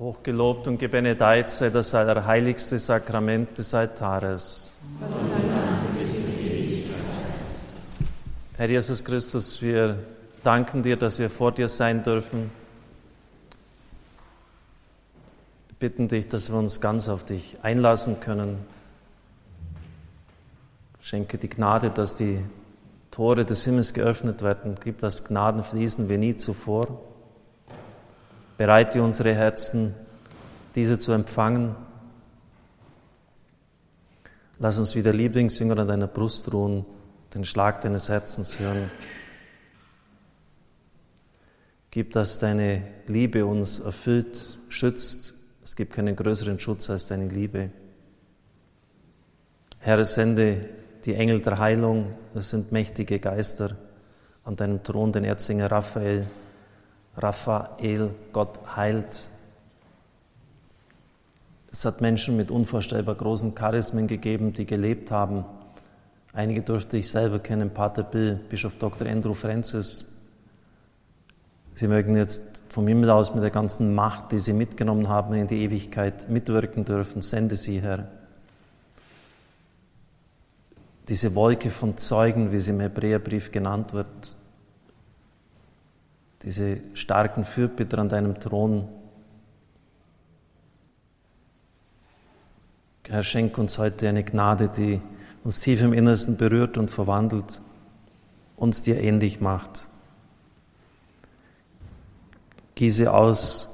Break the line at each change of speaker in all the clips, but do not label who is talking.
Hochgelobt und gebenedeit sei das allerheiligste Sakrament des Altares. Herr Jesus Christus, wir danken dir, dass wir vor dir sein dürfen. Wir bitten dich, dass wir uns ganz auf dich einlassen können. Schenke die Gnade, dass die Tore des Himmels geöffnet werden. Gib, dass Gnaden fließen wie nie zuvor. Bereite unsere Herzen, diese zu empfangen. Lass uns wie der Lieblingsjünger an deiner Brust ruhen, den Schlag deines Herzens hören. Gib, dass deine Liebe uns erfüllt, schützt. Es gibt keinen größeren Schutz als deine Liebe. Herr, sende die Engel der Heilung, es sind mächtige Geister an deinem Thron, den Erzinger Raphael, Raphael, Gott heilt. Es hat Menschen mit unvorstellbar großen Charismen gegeben, die gelebt haben. Einige durfte ich selber kennen, Pater Bill, Bischof Dr. Andrew Francis. Sie mögen jetzt vom Himmel aus mit der ganzen Macht, die Sie mitgenommen haben, in die Ewigkeit mitwirken dürfen. Sende sie, Herr. Diese Wolke von Zeugen, wie sie im Hebräerbrief genannt wird, diese starken Fürbitter an deinem Thron. Herr, schenk uns heute eine Gnade, die uns tief im Innersten berührt und verwandelt, uns dir ähnlich macht. Gieße aus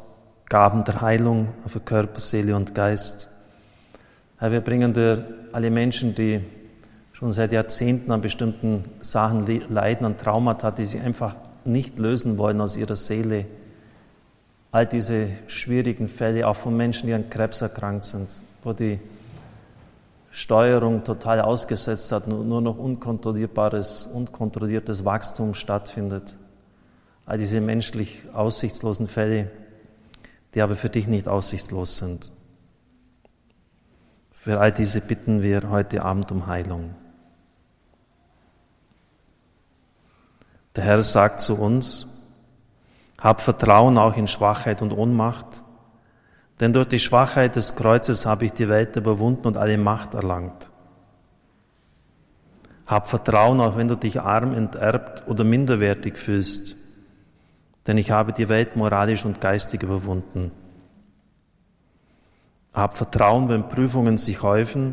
Gaben der Heilung für Körper, Seele und Geist. Herr, wir bringen dir alle Menschen, die schon seit Jahrzehnten an bestimmten Sachen leiden, an Traumata, die sie einfach nicht lösen wollen aus ihrer Seele. All diese schwierigen Fälle, auch von Menschen, die an Krebs erkrankt sind, wo die Steuerung total ausgesetzt hat, nur noch unkontrollierbares, unkontrolliertes Wachstum stattfindet. All diese menschlich aussichtslosen Fälle, die aber für dich nicht aussichtslos sind. Für all diese bitten wir heute Abend um Heilung. Der Herr sagt zu uns, hab Vertrauen auch in Schwachheit und Ohnmacht, denn durch die Schwachheit des Kreuzes habe ich die Welt überwunden und alle Macht erlangt. Hab Vertrauen, auch wenn du dich arm, enterbt oder minderwertig fühlst, denn ich habe die Welt moralisch und geistig überwunden. Hab Vertrauen, wenn Prüfungen sich häufen,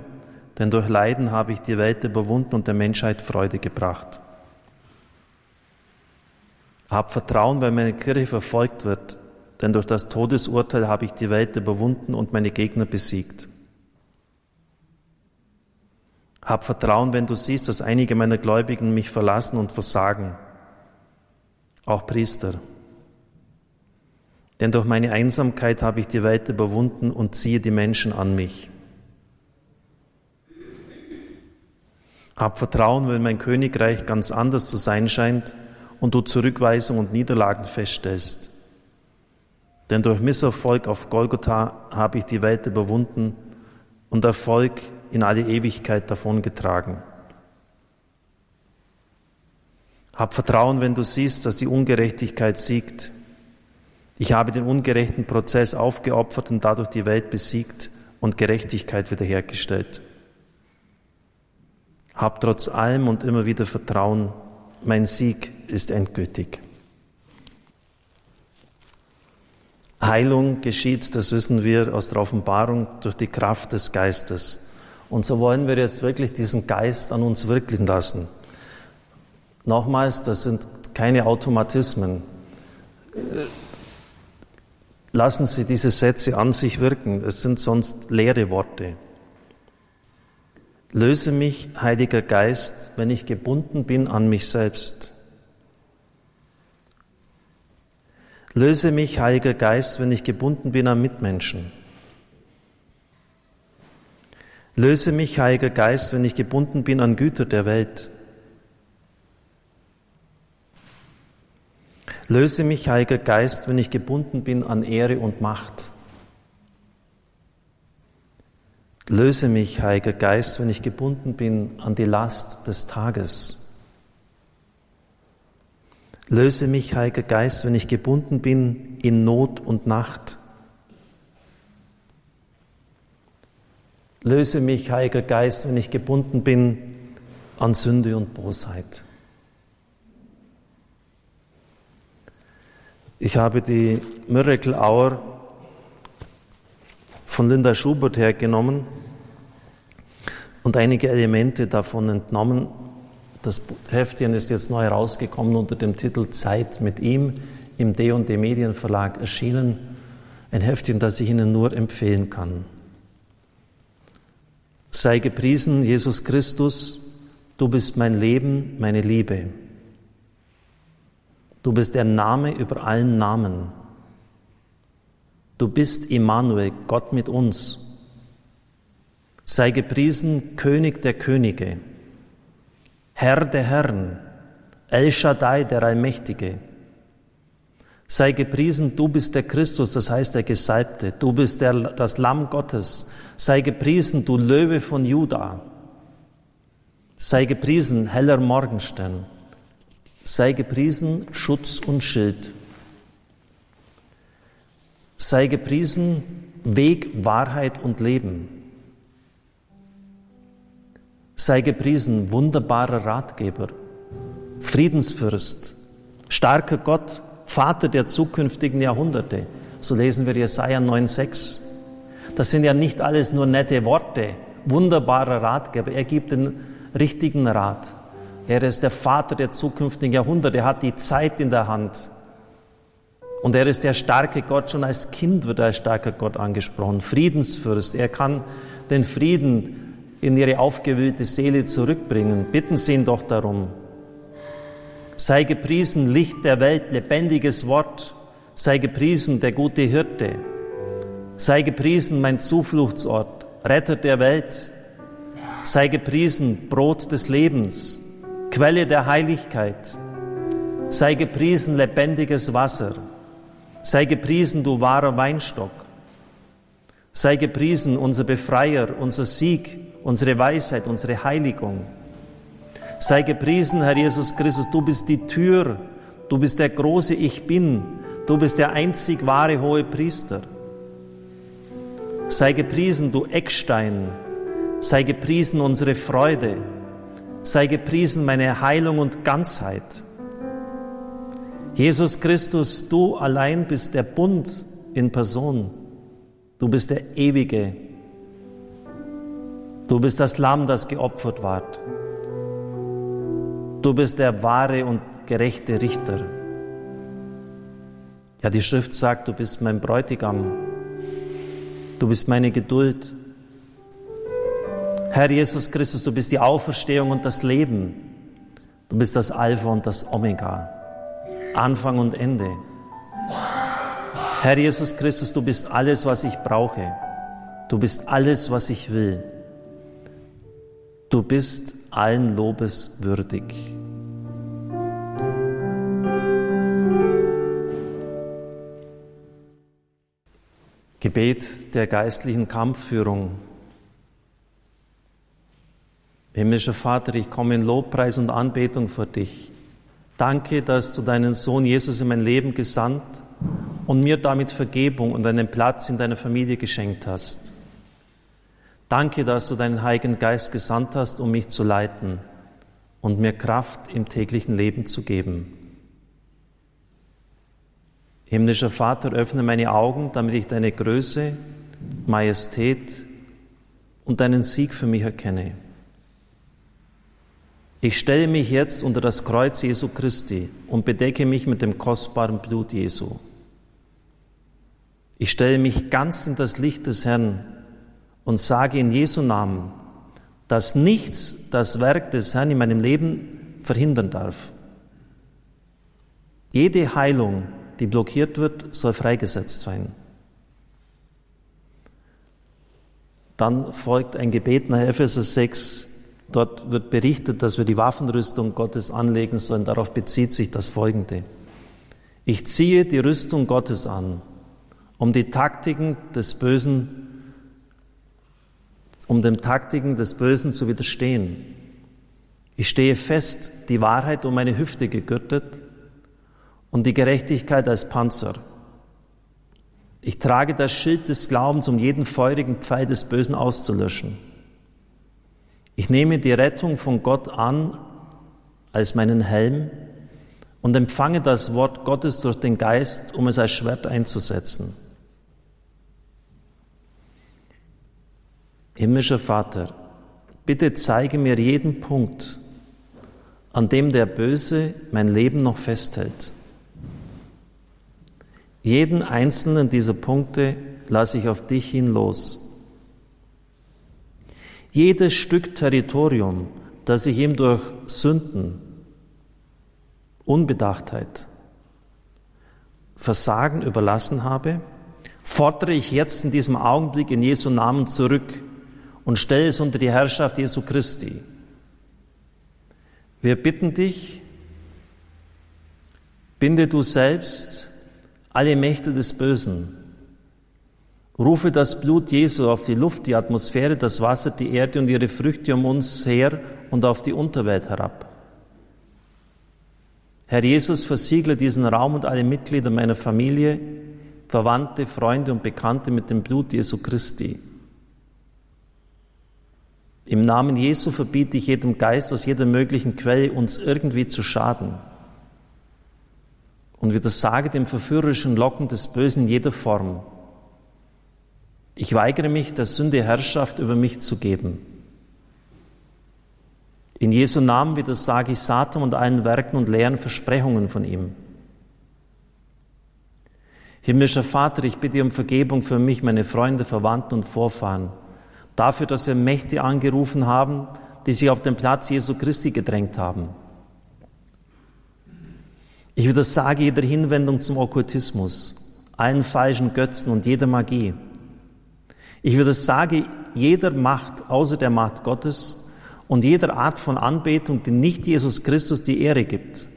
denn durch Leiden habe ich die Welt überwunden und der Menschheit Freude gebracht. Hab Vertrauen, weil meine Kirche verfolgt wird, denn durch das Todesurteil habe ich die Welt überwunden und meine Gegner besiegt. Hab Vertrauen, wenn du siehst, dass einige meiner Gläubigen mich verlassen und versagen, auch Priester. Denn durch meine Einsamkeit habe ich die Welt überwunden und ziehe die Menschen an mich. Hab Vertrauen, wenn mein Königreich ganz anders zu sein scheint und du Zurückweisung und Niederlagen feststellst. Denn durch Misserfolg auf Golgotha habe ich die Welt überwunden und Erfolg in alle Ewigkeit davongetragen. Hab Vertrauen, wenn du siehst, dass die Ungerechtigkeit siegt. Ich habe den ungerechten Prozess aufgeopfert und dadurch die Welt besiegt und Gerechtigkeit wiederhergestellt. Hab trotz allem und immer wieder Vertrauen, mein Sieg ist endgültig. Heilung geschieht, das wissen wir aus der Offenbarung, durch die Kraft des Geistes. Und so wollen wir jetzt wirklich diesen Geist an uns wirken lassen. Nochmals, das sind keine Automatismen. Lassen Sie diese Sätze an sich wirken, es sind sonst leere Worte. Löse mich, Heiliger Geist, wenn ich gebunden bin an mich selbst. Löse mich, Heiliger Geist, wenn ich gebunden bin an Mitmenschen. Löse mich, Heiliger Geist, wenn ich gebunden bin an Güter der Welt. Löse mich, Heiliger Geist, wenn ich gebunden bin an Ehre und Macht. Löse mich, Heiliger Geist, wenn ich gebunden bin an die Last des Tages. Löse mich, Heiliger Geist, wenn ich gebunden bin in Not und Nacht. Löse mich, Heiliger Geist, wenn ich gebunden bin an Sünde und Bosheit. Ich habe die Miracle Hour von Linda Schubert hergenommen und einige Elemente davon entnommen. Das Heftchen ist jetzt neu rausgekommen unter dem Titel Zeit mit ihm im D&D Medienverlag erschienen. Ein Heftchen, das ich Ihnen nur empfehlen kann. Sei gepriesen, Jesus Christus, du bist mein Leben, meine Liebe. Du bist der Name über allen Namen. Du bist Immanuel, Gott mit uns. Sei gepriesen, König der Könige, Herr der Herren, El Shaddai, der Allmächtige. Sei gepriesen, du bist der Christus, das heißt der Gesalbte. Du bist der, das Lamm Gottes. Sei gepriesen, du Löwe von Juda. Sei gepriesen, heller Morgenstern. Sei gepriesen, Schutz und Schild. Sei gepriesen, Weg, Wahrheit und Leben. Sei gepriesen, wunderbarer Ratgeber, Friedensfürst, starker Gott, Vater der zukünftigen Jahrhunderte. So lesen wir Jesaja 9,6. Das sind ja nicht alles nur nette Worte, wunderbarer Ratgeber. Er gibt den richtigen Rat. Er ist der Vater der zukünftigen Jahrhunderte. Er hat die Zeit in der Hand. Und er ist der starke Gott. Schon als Kind wird er als starker Gott angesprochen. Friedensfürst. Er kann den Frieden in ihre aufgewühlte Seele zurückbringen. Bitten Sie ihn doch darum. Sei gepriesen, Licht der Welt, lebendiges Wort. Sei gepriesen, der gute Hirte. Sei gepriesen, mein Zufluchtsort, Retter der Welt. Sei gepriesen, Brot des Lebens, Quelle der Heiligkeit. Sei gepriesen, lebendiges Wasser. Sei gepriesen, du wahrer Weinstock. Sei gepriesen, unser Befreier, unser Sieg, unsere Weisheit, unsere Heiligung. Sei gepriesen, Herr Jesus Christus, du bist die Tür, du bist der große Ich bin, du bist der einzig wahre hohe Priester. Sei gepriesen, du Eckstein, sei gepriesen unsere Freude, sei gepriesen meine Heilung und Ganzheit. Jesus Christus, du allein bist der Bund in Person, du bist der Ewige, du bist das Lamm, das geopfert ward. Du bist der wahre und gerechte Richter. Ja, die Schrift sagt, du bist mein Bräutigam. Du bist meine Geduld. Herr Jesus Christus, du bist die Auferstehung und das Leben. Du bist das Alpha und das Omega, Anfang und Ende. Herr Jesus Christus, du bist alles, was ich brauche. Du bist alles, was ich will. Du bist allen Lobes würdig. Gebet der geistlichen Kampfführung. Himmlischer Vater, ich komme in Lobpreis und Anbetung vor dich. Danke, dass du deinen Sohn Jesus in mein Leben gesandt und mir damit Vergebung und einen Platz in deiner Familie geschenkt hast. Danke, dass du deinen Heiligen Geist gesandt hast, um mich zu leiten und mir Kraft im täglichen Leben zu geben. Himmlischer Vater, öffne meine Augen, damit ich deine Größe, Majestät und deinen Sieg für mich erkenne. Ich stelle mich jetzt unter das Kreuz Jesu Christi und bedecke mich mit dem kostbaren Blut Jesu. Ich stelle mich ganz in das Licht des Herrn und sage in Jesu Namen, dass nichts das Werk des Herrn in meinem Leben verhindern darf. Jede Heilung, die blockiert wird, soll freigesetzt sein. Dann folgt ein Gebet nach Epheser 6. Dort wird berichtet, dass wir die Waffenrüstung Gottes anlegen sollen. Darauf bezieht sich das Folgende. Ich ziehe die Rüstung Gottes an, um die Taktiken des Bösen um den Taktiken des Bösen zu widerstehen. Ich stehe fest, die Wahrheit um meine Hüfte gegürtet und die Gerechtigkeit als Panzer. Ich trage das Schild des Glaubens, um jeden feurigen Pfeil des Bösen auszulöschen. Ich nehme die Rettung von Gott an als meinen Helm und empfange das Wort Gottes durch den Geist, um es als Schwert einzusetzen. Himmlischer Vater, bitte zeige mir jeden Punkt, an dem der Böse mein Leben noch festhält. Jeden einzelnen dieser Punkte lasse ich auf dich hin los. Jedes Stück Territorium, das ich ihm durch Sünden, Unbedachtheit, Versagen überlassen habe, fordere ich jetzt in diesem Augenblick in Jesu Namen zurück und stelle es unter die Herrschaft Jesu Christi. Wir bitten dich, binde du selbst alle Mächte des Bösen. Rufe das Blut Jesu auf die Luft, die Atmosphäre, das Wasser, die Erde und ihre Früchte um uns her und auf die Unterwelt herab. Herr Jesus, versiegle diesen Raum und alle Mitglieder meiner Familie, Verwandte, Freunde und Bekannte mit dem Blut Jesu Christi. Im Namen Jesu verbiete ich jedem Geist aus jeder möglichen Quelle, uns irgendwie zu schaden. Und widersage dem verführerischen Locken des Bösen in jeder Form. Ich weigere mich, der Sünde Herrschaft über mich zu geben. In Jesu Namen widersage ich Satan und allen Werken und leeren Versprechungen von ihm. Himmlischer Vater, ich bitte um Vergebung für mich, meine Freunde, Verwandten und Vorfahren dafür, dass wir Mächte angerufen haben, die sich auf den Platz Jesu Christi gedrängt haben. Ich widersage jeder Hinwendung zum Okkultismus, allen falschen Götzen und jeder Magie. Ich widersage jeder Macht außer der Macht Gottes und jeder Art von Anbetung, die nicht Jesus Christus die Ehre gibt.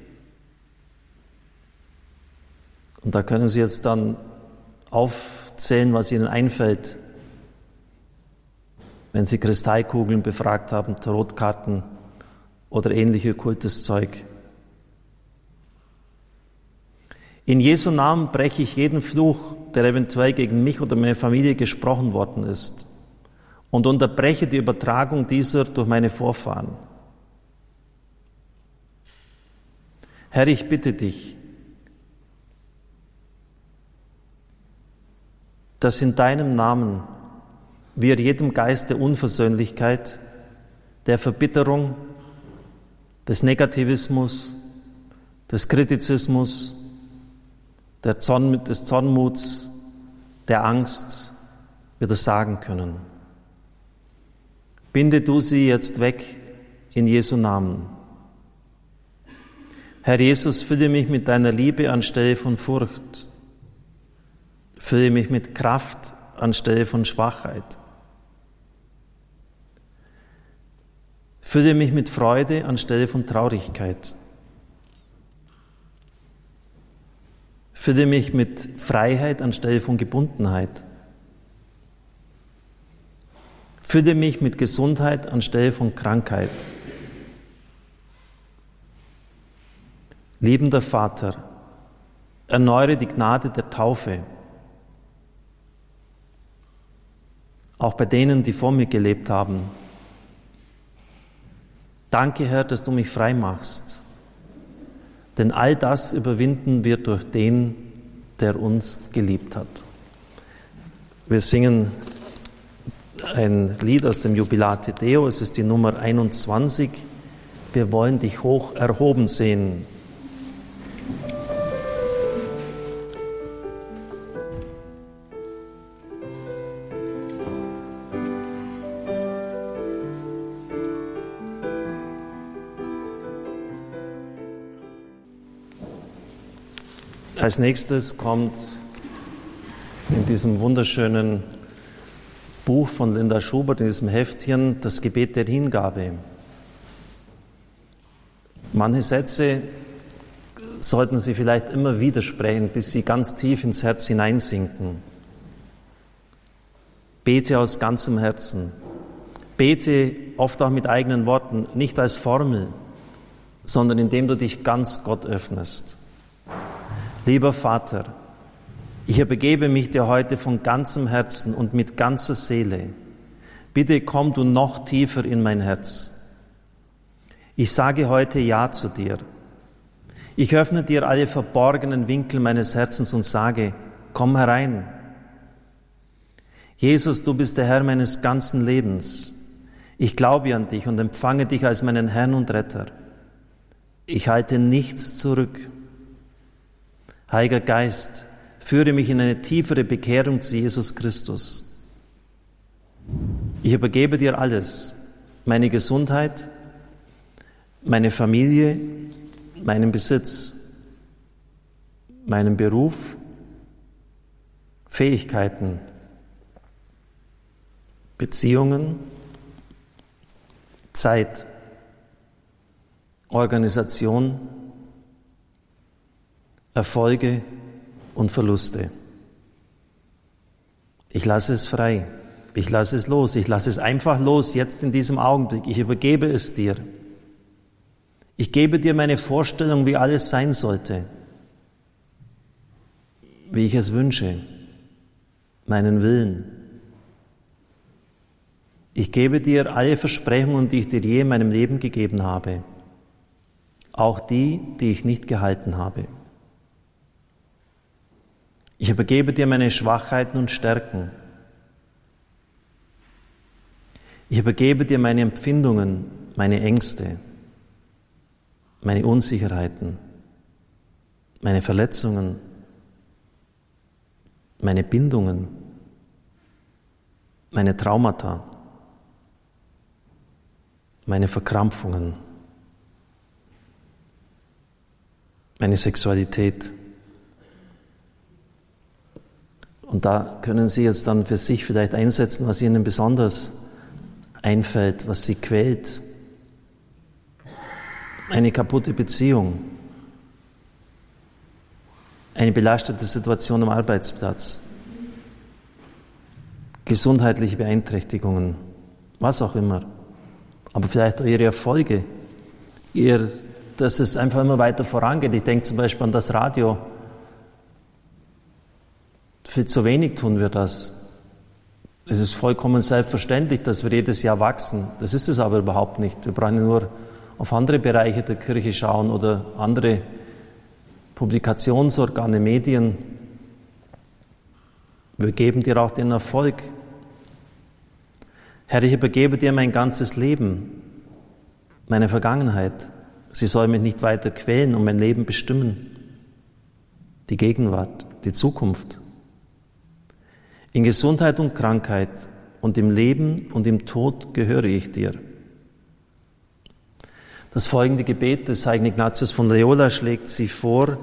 Und da können Sie jetzt dann aufzählen, was Ihnen einfällt, wenn Sie Kristallkugeln befragt haben, Tarotkarten oder ähnliche okkultes Zeug. In Jesu Namen breche ich jeden Fluch, der eventuell gegen mich oder meine Familie gesprochen worden ist, und unterbreche die Übertragung dieser durch meine Vorfahren. Herr, ich bitte dich, dass in deinem Namen wir jedem Geist der Unversöhnlichkeit, der Verbitterung, des Negativismus, des Kritizismus, der Zorn, des Zornmuts, der Angst wieder sagen können. Binde du sie jetzt weg in Jesu Namen. Herr Jesus, fülle mich mit deiner Liebe anstelle von Furcht. Fülle mich mit Kraft anstelle von Schwachheit. Fülle mich mit Freude anstelle von Traurigkeit. Fülle mich mit Freiheit anstelle von Gebundenheit. Fülle mich mit Gesundheit anstelle von Krankheit. Liebender Vater, erneuere die Gnade der Taufe, auch bei denen, die vor mir gelebt haben Danke, Herr, dass du mich frei machst. Denn all das überwinden wir durch den, der uns geliebt hat. Wir singen ein Lied aus dem Jubilate Deo, es ist die Nummer 21. Wir wollen dich hoch erhoben sehen. Als nächstes kommt in diesem wunderschönen Buch von Linda Schubert, in diesem Heftchen, das Gebet der Hingabe. Manche Sätze sollten Sie vielleicht immer wieder sprechen, bis sie ganz tief ins Herz hineinsinken. Bete aus ganzem Herzen. Bete oft auch mit eigenen Worten, nicht als Formel, sondern indem du dich ganz Gott öffnest. Lieber Vater, Ich übergebe mich dir heute von ganzem Herzen und mit ganzer Seele. Bitte komm du noch tiefer in mein Herz. Ich sage heute Ja zu dir. Ich öffne dir alle verborgenen Winkel meines Herzens und sage, komm herein. Jesus, du bist der Herr meines ganzen Lebens. Ich glaube an dich und empfange dich als meinen Herrn und Retter. Ich halte nichts zurück. Heiliger Geist, führe mich in eine tiefere Bekehrung zu Jesus Christus. Ich übergebe dir alles, meine Gesundheit, meine Familie, meinen Besitz, meinen Beruf, Fähigkeiten, Beziehungen, Zeit, Organisation, Erfolge und Verluste. Ich lasse es frei. Ich lasse es los. Ich lasse es einfach los, jetzt in diesem Augenblick. Ich übergebe es dir. Ich gebe dir meine Vorstellung, wie alles sein sollte, wie ich es wünsche, meinen Willen. Ich gebe dir alle Versprechungen, die ich dir je in meinem Leben gegeben habe, auch die, die ich nicht gehalten habe. Ich übergebe dir meine Schwachheiten und Stärken. Ich übergebe dir meine Empfindungen, meine Ängste meine Unsicherheiten, meine Verletzungen, meine Bindungen, meine Traumata, meine Verkrampfungen, meine Sexualität. Und da können Sie jetzt dann für sich vielleicht einsetzen, was Ihnen besonders einfällt, was Sie quält, eine kaputte Beziehung, eine belastete Situation am Arbeitsplatz, gesundheitliche Beeinträchtigungen, was auch immer. Aber vielleicht auch ihre Erfolge, ihr, dass es einfach immer weiter vorangeht. Ich denke zum Beispiel an das Radio. Viel zu wenig tun wir das. Es ist vollkommen selbstverständlich, dass wir jedes Jahr wachsen. Das ist es aber überhaupt nicht. Wir brauchen nur auf andere Bereiche der Kirche schauen oder andere Publikationsorgane, Medien. Wir geben dir auch den Erfolg. Herr, ich übergebe dir mein ganzes Leben, meine Vergangenheit. Sie soll mich nicht weiter quälen und mein Leben bestimmen. Die Gegenwart, die Zukunft. In Gesundheit und Krankheit und im Leben und im Tod gehöre ich dir. Das folgende Gebet des heiligen Ignatius von Loyola schlägt sie vor.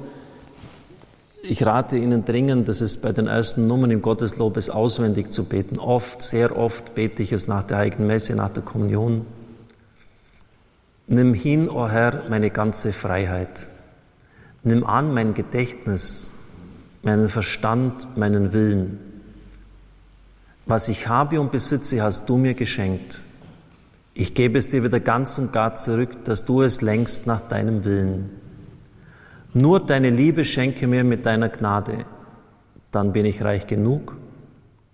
Ich rate Ihnen dringend, das ist bei den ersten Nummern im Gotteslobes auswendig zu beten. Oft, sehr oft bete ich es nach der heiligen Messe, nach der Kommunion. Nimm hin, o oh Herr, meine ganze Freiheit. Nimm an mein Gedächtnis, meinen Verstand, meinen Willen. Was ich habe und besitze, hast du mir geschenkt. Ich gebe es dir wieder ganz und gar zurück, dass du es längst nach deinem Willen. Nur deine Liebe schenke mir mit deiner Gnade, dann bin ich reich genug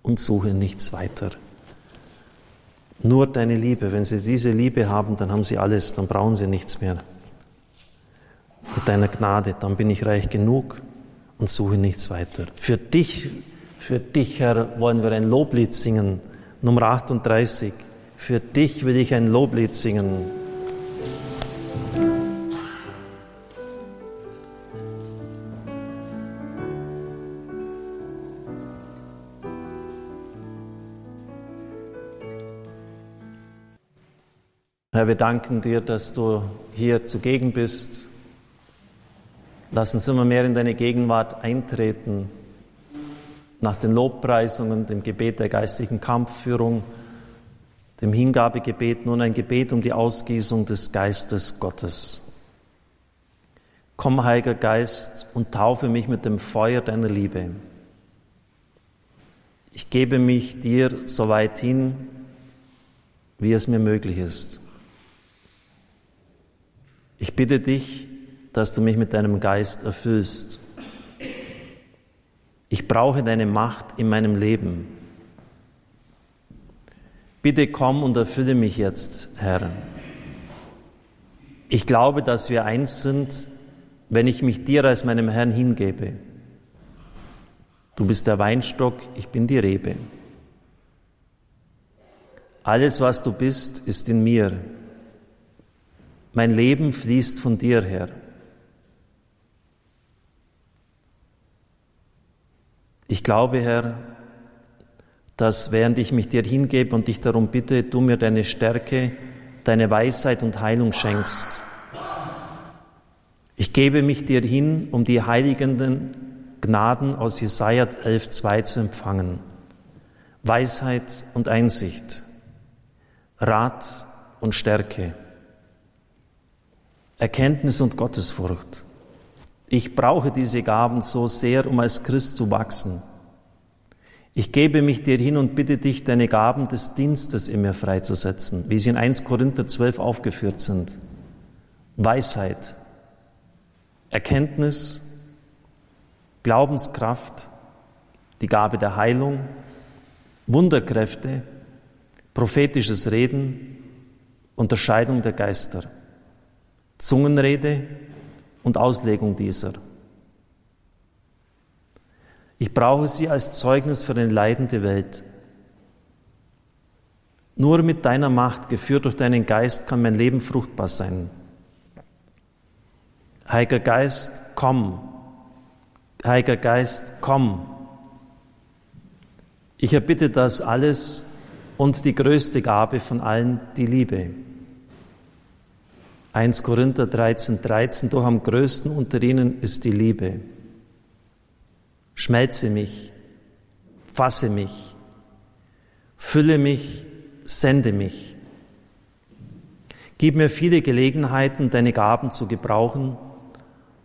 und suche nichts weiter. Nur deine Liebe, wenn sie diese Liebe haben, dann haben sie alles, dann brauchen sie nichts mehr. Mit deiner Gnade, dann bin ich reich genug und suche nichts weiter. Für dich, für dich, Herr, wollen wir ein Loblied singen, Nummer 38. Für dich will ich ein Loblied singen. Herr, wir danken dir, dass du hier zugegen bist. Lass uns immer mehr in deine Gegenwart eintreten, nach den Lobpreisungen, dem Gebet der geistlichen Kampfführung dem Hingabegebet nun ein Gebet um die Ausgießung des Geistes Gottes. Komm, Heiliger Geist, und taufe mich mit dem Feuer deiner Liebe. Ich gebe mich dir so weit hin, wie es mir möglich ist. Ich bitte dich, dass du mich mit deinem Geist erfüllst. Ich brauche deine Macht in meinem Leben. Bitte komm und erfülle mich jetzt, Herr. Ich glaube, dass wir eins sind, wenn ich mich dir als meinem Herrn hingebe. Du bist der Weinstock, ich bin die Rebe. Alles, was du bist, ist in mir. Mein Leben fließt von dir her. Glaube, Herr, dass während ich mich dir hingebe und dich darum bitte, du mir deine Stärke, deine Weisheit und Heilung schenkst. Ich gebe mich dir hin, um die heiligenden Gnaden aus Jesaja 11,2 zu empfangen. Weisheit und Einsicht, Rat und Stärke, Erkenntnis und Gottesfurcht. Ich brauche diese Gaben so sehr, um als Christ zu wachsen. Ich gebe mich dir hin und bitte dich, deine Gaben des Dienstes in mir freizusetzen, wie sie in 1 Korinther 12 aufgeführt sind. Weisheit, Erkenntnis, Glaubenskraft, die Gabe der Heilung, Wunderkräfte, prophetisches Reden, Unterscheidung der Geister, Zungenrede und Auslegung dieser. Ich brauche sie als Zeugnis für eine leidende Welt. Nur mit deiner Macht, geführt durch deinen Geist, kann mein Leben fruchtbar sein. Heiliger Geist, komm. Heiliger Geist, komm. Ich erbitte das alles und die größte Gabe von allen, die Liebe. 1 Korinther 13, 13, doch am größten unter ihnen ist die Liebe. Schmelze mich, fasse mich, fülle mich, sende mich. Gib mir viele Gelegenheiten, deine Gaben zu gebrauchen,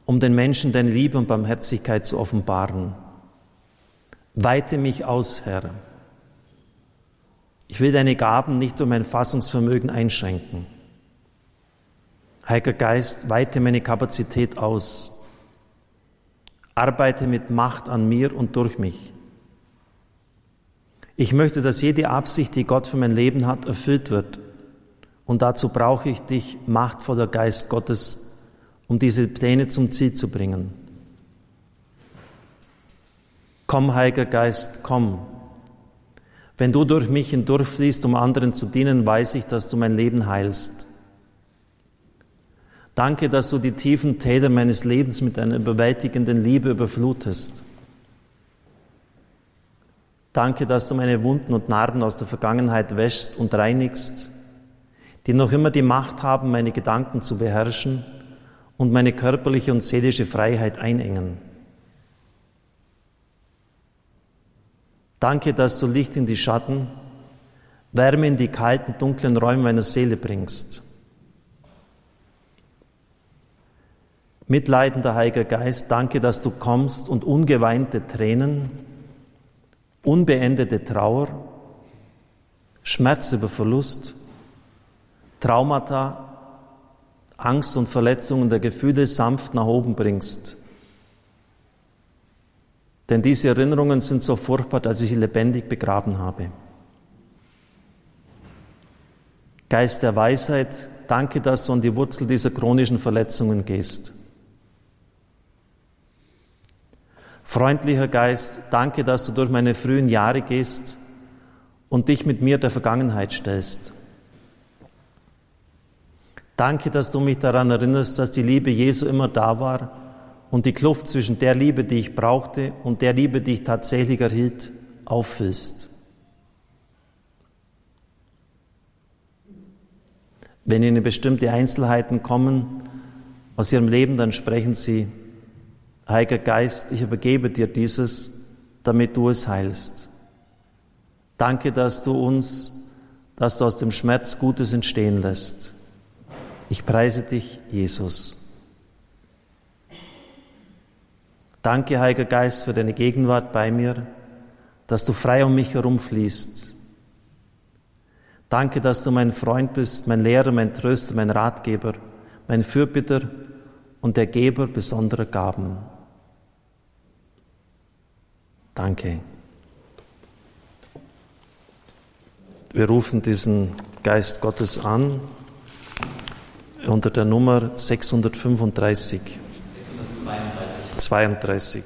um den Menschen deine Liebe und Barmherzigkeit zu offenbaren. Weite mich aus, Herr. Ich will deine Gaben nicht um mein Fassungsvermögen einschränken. Heiliger Geist, weite meine Kapazität aus. Arbeite mit Macht an mir und durch mich. Ich möchte, dass jede Absicht, die Gott für mein Leben hat, erfüllt wird. Und dazu brauche ich dich, machtvoller Geist Gottes, um diese Pläne zum Ziel zu bringen. Komm, Heiliger Geist, komm. Wenn du durch mich hindurchfließt, um anderen zu dienen, weiß ich, dass du mein Leben heilst. Danke, dass du die tiefen Täler meines Lebens mit einer überwältigenden Liebe überflutest. Danke, dass du meine Wunden und Narben aus der Vergangenheit wäschst und reinigst, die noch immer die Macht haben, meine Gedanken zu beherrschen und meine körperliche und seelische Freiheit einengen. Danke, dass du Licht in die Schatten, Wärme in die kalten, dunklen Räume meiner Seele bringst. Mitleidender Heiliger Geist, danke, dass du kommst und ungeweinte Tränen, unbeendete Trauer, Schmerz über Verlust, Traumata, Angst und Verletzungen der Gefühle sanft nach oben bringst. Denn diese Erinnerungen sind so furchtbar, dass ich sie lebendig begraben habe. Geist der Weisheit, danke, dass du an die Wurzel dieser chronischen Verletzungen gehst. Freundlicher Geist, danke, dass du durch meine frühen Jahre gehst und dich mit mir der Vergangenheit stellst. Danke, dass du mich daran erinnerst, dass die Liebe Jesu immer da war und die Kluft zwischen der Liebe, die ich brauchte, und der Liebe, die ich tatsächlich erhielt, auffüllst. Wenn Ihnen bestimmte Einzelheiten kommen aus Ihrem Leben, dann sprechen Sie Heiliger Geist, ich übergebe dir dieses, damit du es heilst. Danke, dass du uns, dass du aus dem Schmerz Gutes entstehen lässt. Ich preise dich, Jesus. Danke, Heiliger Geist, für deine Gegenwart bei mir, dass du frei um mich herumfließt. Danke, dass du mein Freund bist, mein Lehrer, mein Tröster, mein Ratgeber, mein Fürbitter und der Geber besonderer Gaben. Danke. Wir rufen diesen Geist Gottes an unter der Nummer 635. 632. 32.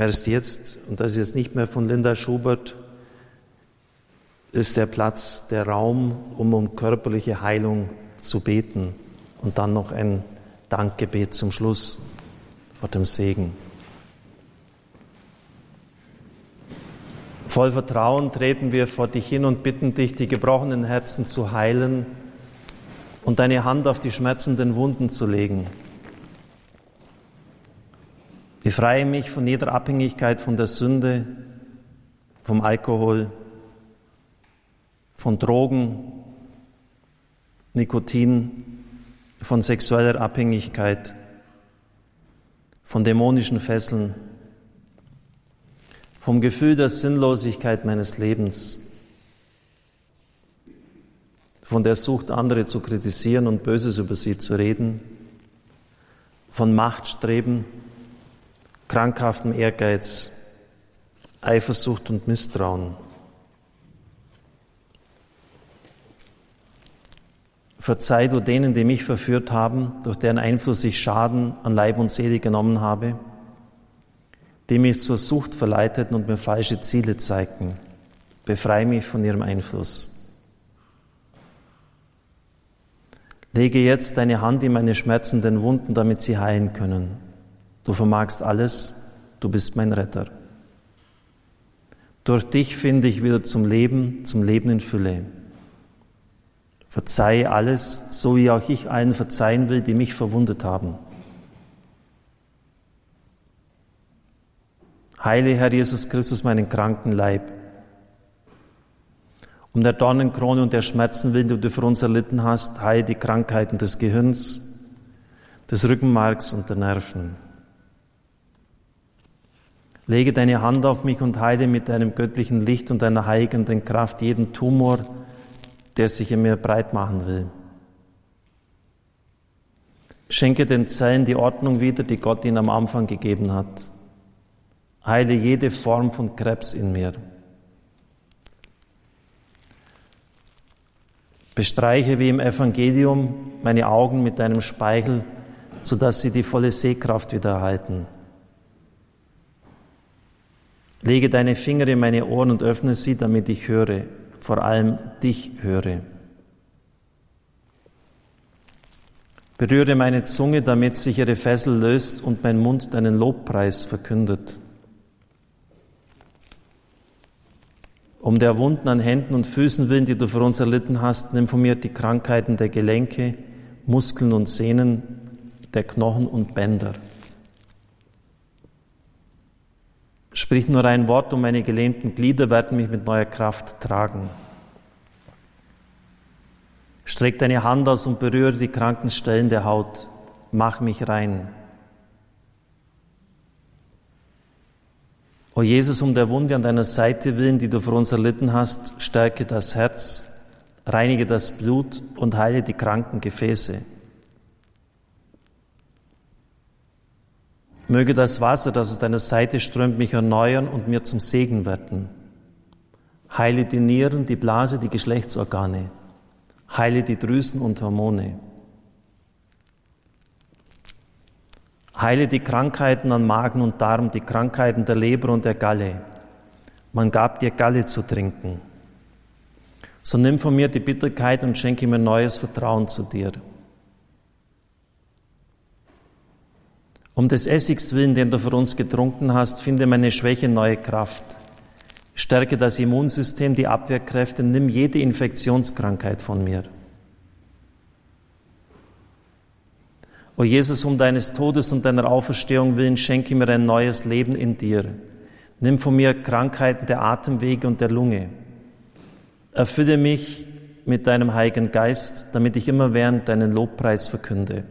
Erst jetzt, und das ist jetzt nicht mehr von Linda Schubert, ist der Platz, der Raum, um um körperliche Heilung zu beten. Und dann noch ein Dankgebet zum Schluss vor dem Segen. Voll Vertrauen treten wir vor dich hin und bitten dich, die gebrochenen Herzen zu heilen und deine Hand auf die schmerzenden Wunden zu legen. Befreie mich von jeder Abhängigkeit von der Sünde, vom Alkohol, von Drogen, Nikotin, von sexueller Abhängigkeit, von dämonischen Fesseln, vom Gefühl der Sinnlosigkeit meines Lebens, von der Sucht, andere zu kritisieren und Böses über sie zu reden, von Machtstreben, krankhaftem Ehrgeiz, Eifersucht und Misstrauen. Verzeih du denen, die mich verführt haben, durch deren Einfluss ich Schaden an Leib und Seele genommen habe, die mich zur Sucht verleiteten und mir falsche Ziele zeigten. Befreie mich von ihrem Einfluss. Lege jetzt deine Hand in meine schmerzenden Wunden, damit sie heilen können. Du vermagst alles, du bist mein Retter. Durch dich finde ich wieder zum Leben, zum Leben in Fülle. Verzeihe alles, so wie auch ich allen verzeihen will, die mich verwundet haben. Heile Herr Jesus Christus meinen kranken Leib. Um der Dornenkrone und der Schmerzen willen, die du für uns erlitten hast, heile die Krankheiten des Gehirns, des Rückenmarks und der Nerven. Lege deine Hand auf mich und heile mit deinem göttlichen Licht und deiner heilenden Kraft jeden Tumor, der sich in mir breit machen will. Schenke den Zellen die Ordnung wieder, die Gott ihnen am Anfang gegeben hat. Heile jede Form von Krebs in mir. Bestreiche wie im Evangelium meine Augen mit deinem Speichel, sodass sie die volle Sehkraft wieder erhalten. Lege deine Finger in meine Ohren und öffne sie, damit ich höre, vor allem dich höre. Berühre meine Zunge, damit sich ihre Fessel löst und mein Mund deinen Lobpreis verkündet. Um der Wunden an Händen und Füßen willen, die du für uns erlitten hast, nimm von mir die Krankheiten der Gelenke, Muskeln und Sehnen, der Knochen und Bänder. Sprich nur ein Wort und meine gelähmten Glieder werden mich mit neuer Kraft tragen. Streck deine Hand aus und berühre die kranken Stellen der Haut. Mach mich rein. O Jesus, um der Wunde an deiner Seite willen, die du für uns erlitten hast, stärke das Herz, reinige das Blut und heile die kranken Gefäße. Möge das Wasser, das aus deiner Seite strömt, mich erneuern und mir zum Segen werden. Heile die Nieren, die Blase, die Geschlechtsorgane. Heile die Drüsen und Hormone. Heile die Krankheiten an Magen und Darm, die Krankheiten der Leber und der Galle. Man gab dir Galle zu trinken. So nimm von mir die Bitterkeit und schenke mir neues Vertrauen zu dir. Um des Essigs willen, den du für uns getrunken hast, finde meine Schwäche neue Kraft. Stärke das Immunsystem, die Abwehrkräfte, nimm jede Infektionskrankheit von mir. O Jesus, um deines Todes und deiner Auferstehung willen, schenke mir ein neues Leben in dir. Nimm von mir Krankheiten der Atemwege und der Lunge. Erfülle mich mit deinem Heiligen Geist, damit ich immer während deinen Lobpreis verkünde.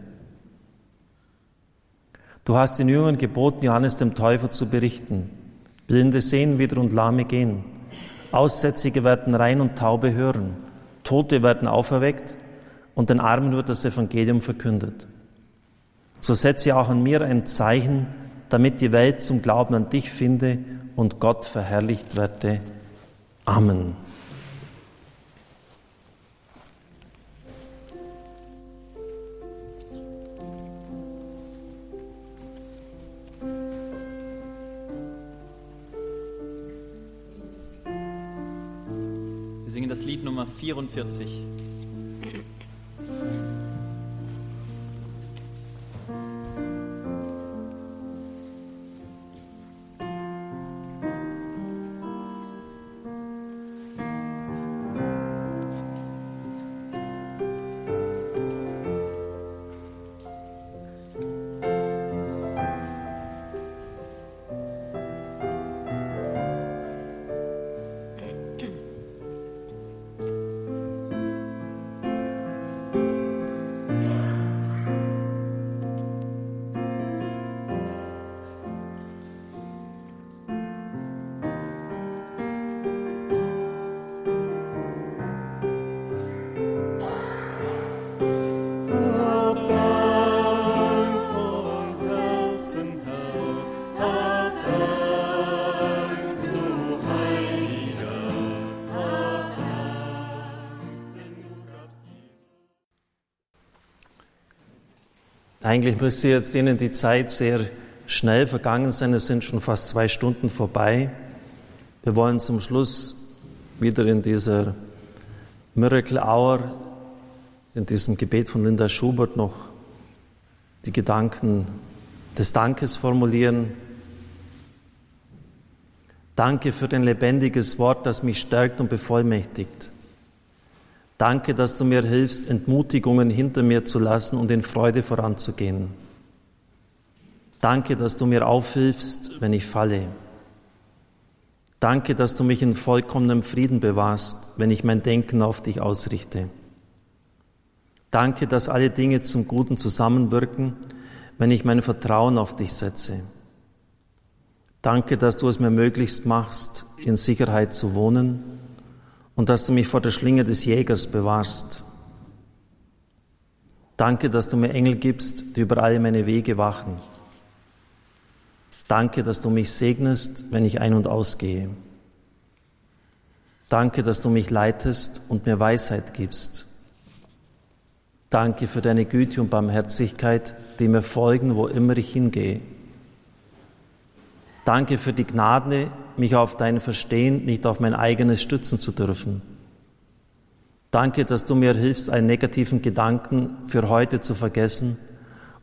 Du hast den Jüngern geboten, Johannes dem Täufer zu berichten. Blinde sehen wieder und Lahme gehen. Aussätzige werden rein und Taube hören. Tote werden auferweckt und den Armen wird das Evangelium verkündet. So setze auch an mir ein Zeichen, damit die Welt zum Glauben an dich finde und Gott verherrlicht werde. Amen.
Wir singen das Lied Nummer 44.
Eigentlich müsste jetzt Ihnen die Zeit sehr schnell vergangen sein. Es sind schon fast zwei Stunden vorbei. Wir wollen zum Schluss wieder in dieser Miracle Hour, in diesem Gebet von Linda Schubert noch die Gedanken des Dankes formulieren. Danke für dein lebendiges Wort, das mich stärkt und bevollmächtigt. Danke, dass du mir hilfst, Entmutigungen hinter mir zu lassen und in Freude voranzugehen. Danke, dass du mir aufhilfst, wenn ich falle. Danke, dass du mich in vollkommenem Frieden bewahrst, wenn ich mein Denken auf dich ausrichte. Danke, dass alle Dinge zum Guten zusammenwirken, wenn ich mein Vertrauen auf dich setze. Danke, dass du es mir möglichst machst, in Sicherheit zu wohnen und dass du mich vor der Schlinge des Jägers bewahrst. Danke, dass du mir Engel gibst, die über alle meine Wege wachen. Danke, dass du mich segnest, wenn ich ein- und ausgehe. Danke, dass du mich leitest und mir Weisheit gibst. Danke für deine Güte und Barmherzigkeit, die mir folgen, wo immer ich hingehe. Danke für die Gnade, mich auf dein Verstehen, nicht auf mein eigenes stützen zu dürfen. Danke, dass du mir hilfst, einen negativen Gedanken für heute zu vergessen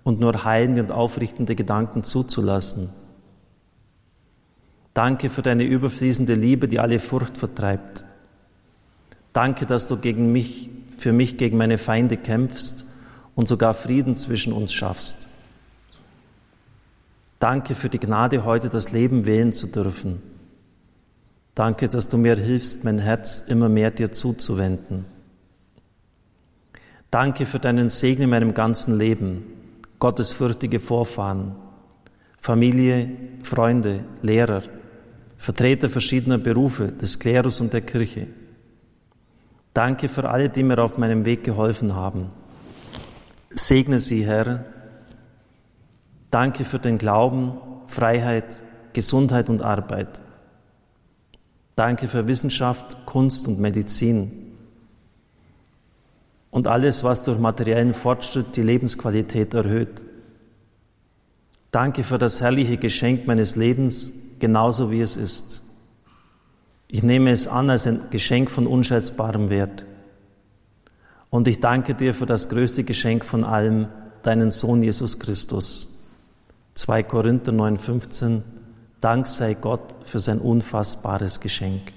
und nur heilende und aufrichtende Gedanken zuzulassen. Danke für deine überfließende Liebe, die alle Furcht vertreibt. Danke, dass du gegen mich, für mich gegen meine Feinde kämpfst und sogar Frieden zwischen uns schaffst. Danke für die Gnade, heute das Leben wählen zu dürfen. Danke, dass du mir hilfst, mein Herz immer mehr dir zuzuwenden. Danke für deinen Segen in meinem ganzen Leben, gottesfürchtige Vorfahren, Familie, Freunde, Lehrer, Vertreter verschiedener Berufe, des Klerus und der Kirche. Danke für alle, die mir auf meinem Weg geholfen haben. Segne sie, Herr, Danke für den Glauben, Freiheit, Gesundheit und Arbeit. Danke für Wissenschaft, Kunst und Medizin. Und alles, was durch materiellen Fortschritt die Lebensqualität erhöht. Danke für das herrliche Geschenk meines Lebens, genauso wie es ist. Ich nehme es an als ein Geschenk von unschätzbarem Wert. Und ich danke dir für das größte Geschenk von allem, deinen Sohn Jesus Christus. 2 Korinther 9,15 Dank sei Gott für sein unfassbares Geschenk.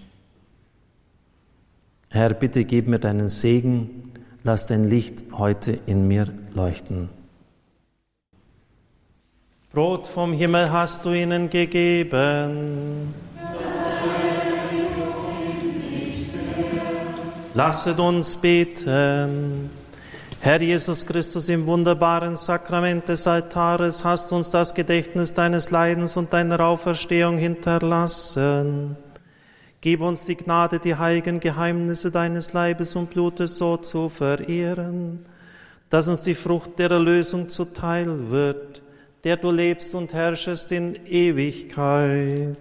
Herr, bitte gib mir deinen Segen, lass dein Licht heute in mir leuchten. Brot vom Himmel hast du ihnen gegeben. Lasset uns beten. Herr Jesus Christus, im wunderbaren Sakrament des Altares hast uns das Gedächtnis deines Leidens und deiner Auferstehung hinterlassen. Gib uns die Gnade, die heiligen Geheimnisse deines Leibes und Blutes so zu verehren, dass uns die Frucht der Erlösung zuteil wird, der du lebst und herrschest in Ewigkeit.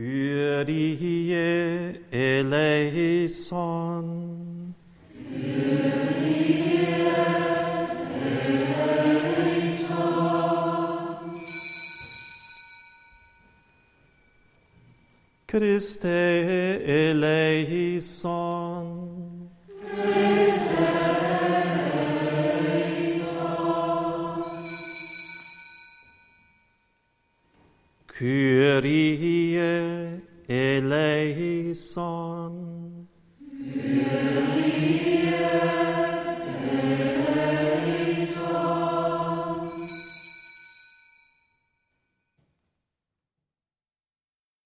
Kyrie eleison. Christe eleison. Kyrie eleison. Kyrie.